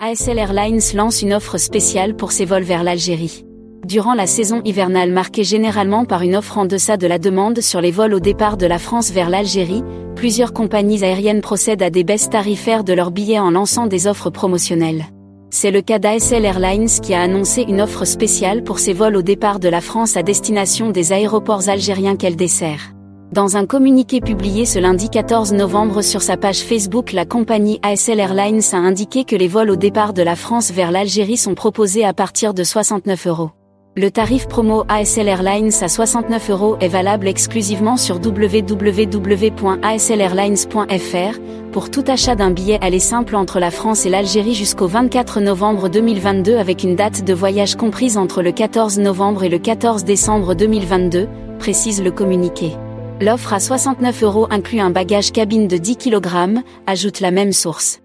ASL Airlines lance une offre spéciale pour ses vols vers l'Algérie. Durant la saison hivernale marquée généralement par une offre en deçà de la demande sur les vols au départ de la France vers l'Algérie, plusieurs compagnies aériennes procèdent à des baisses tarifaires de leurs billets en lançant des offres promotionnelles. C'est le cas d'ASL Airlines qui a annoncé une offre spéciale pour ses vols au départ de la France à destination des aéroports algériens qu'elle dessert. Dans un communiqué publié ce lundi 14 novembre sur sa page Facebook, la compagnie ASL Airlines a indiqué que les vols au départ de la France vers l'Algérie sont proposés à partir de 69 euros. Le tarif promo ASL Airlines à 69 euros est valable exclusivement sur www.aslairlines.fr pour tout achat d'un billet aller simple entre la France et l'Algérie jusqu'au 24 novembre 2022 avec une date de voyage comprise entre le 14 novembre et le 14 décembre 2022, précise le communiqué. L'offre à 69 euros inclut un bagage cabine de 10 kg, ajoute la même source.